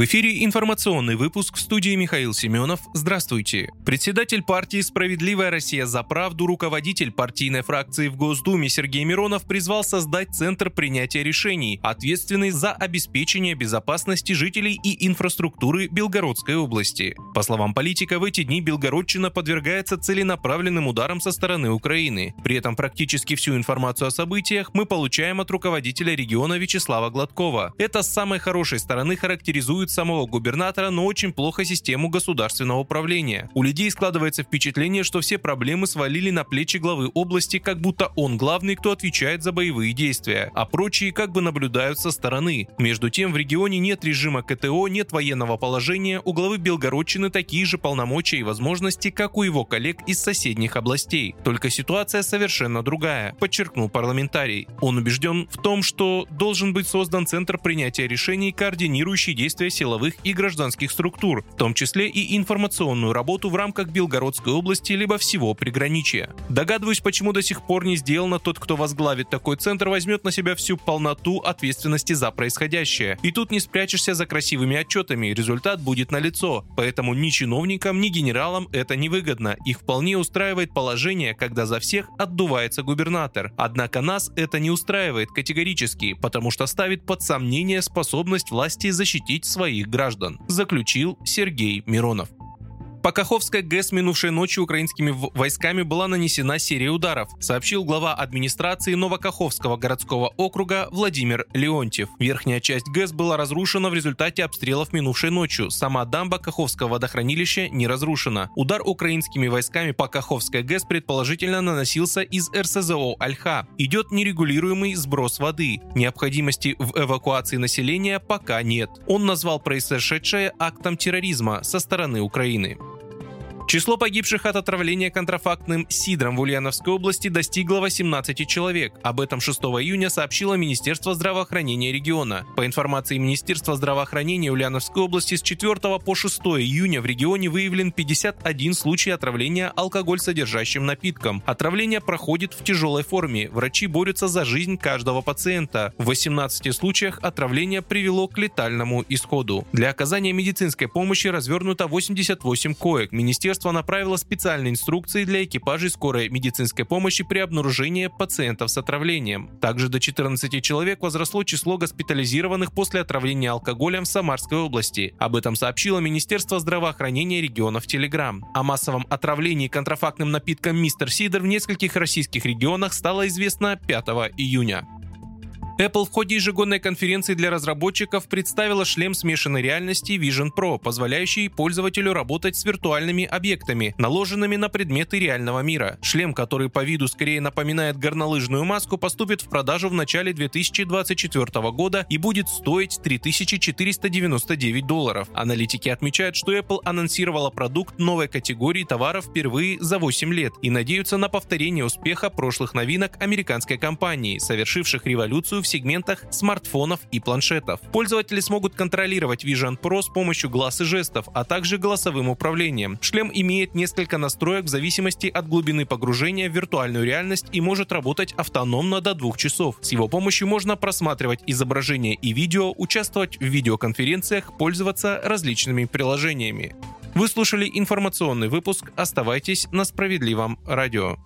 В эфире информационный выпуск в студии Михаил Семенов. Здравствуйте. Председатель партии «Справедливая Россия за правду», руководитель партийной фракции в Госдуме Сергей Миронов призвал создать Центр принятия решений, ответственный за обеспечение безопасности жителей и инфраструктуры Белгородской области. По словам политика, в эти дни Белгородчина подвергается целенаправленным ударам со стороны Украины. При этом практически всю информацию о событиях мы получаем от руководителя региона Вячеслава Гладкова. Это с самой хорошей стороны характеризует характеризует самого губернатора, но очень плохо систему государственного управления. У людей складывается впечатление, что все проблемы свалили на плечи главы области, как будто он главный, кто отвечает за боевые действия, а прочие как бы наблюдают со стороны. Между тем, в регионе нет режима КТО, нет военного положения, у главы Белгородчины такие же полномочия и возможности, как у его коллег из соседних областей. Только ситуация совершенно другая, подчеркнул парламентарий. Он убежден в том, что должен быть создан Центр принятия решений, координирующий действия силовых и гражданских структур, в том числе и информационную работу в рамках Белгородской области либо всего приграничия. Догадываюсь, почему до сих пор не сделано тот, кто возглавит такой центр, возьмет на себя всю полноту ответственности за происходящее. И тут не спрячешься за красивыми отчетами, результат будет налицо. Поэтому ни чиновникам, ни генералам это не выгодно. Их вполне устраивает положение, когда за всех отдувается губернатор. Однако нас это не устраивает категорически, потому что ставит под сомнение способность власти защитить свои своих граждан, заключил Сергей Миронов. По Каховской ГЭС минувшей ночью украинскими войсками была нанесена серия ударов, сообщил глава администрации Новокаховского городского округа Владимир Леонтьев. Верхняя часть ГЭС была разрушена в результате обстрелов минувшей ночью. Сама дамба Каховского водохранилища не разрушена. Удар украинскими войсками по Каховской ГЭС предположительно наносился из РСЗО «Альха». Идет нерегулируемый сброс воды. Необходимости в эвакуации населения пока нет. Он назвал произошедшее актом терроризма со стороны Украины. Число погибших от отравления контрафактным сидром в Ульяновской области достигло 18 человек. Об этом 6 июня сообщило Министерство здравоохранения региона. По информации Министерства здравоохранения Ульяновской области с 4 по 6 июня в регионе выявлен 51 случай отравления алкоголь содержащим напитком. Отравление проходит в тяжелой форме. Врачи борются за жизнь каждого пациента. В 18 случаях отравление привело к летальному исходу. Для оказания медицинской помощи развернуто 88 коек. Министерство Министерство направило специальные инструкции для экипажей скорой медицинской помощи при обнаружении пациентов с отравлением. Также до 14 человек возросло число госпитализированных после отравления алкоголем в Самарской области. Об этом сообщило Министерство здравоохранения регионов Телеграм. О массовом отравлении контрафактным напитком «Мистер Сидор» в нескольких российских регионах стало известно 5 июня. Apple в ходе ежегодной конференции для разработчиков представила шлем смешанной реальности Vision Pro, позволяющий пользователю работать с виртуальными объектами, наложенными на предметы реального мира. Шлем, который по виду скорее напоминает горнолыжную маску, поступит в продажу в начале 2024 года и будет стоить 3499 долларов. Аналитики отмечают, что Apple анонсировала продукт новой категории товаров впервые за 8 лет и надеются на повторение успеха прошлых новинок американской компании, совершивших революцию в сегментах смартфонов и планшетов. Пользователи смогут контролировать Vision Pro с помощью глаз и жестов, а также голосовым управлением. Шлем имеет несколько настроек в зависимости от глубины погружения в виртуальную реальность и может работать автономно до двух часов. С его помощью можно просматривать изображения и видео, участвовать в видеоконференциях, пользоваться различными приложениями. Вы слушали информационный выпуск. Оставайтесь на справедливом радио.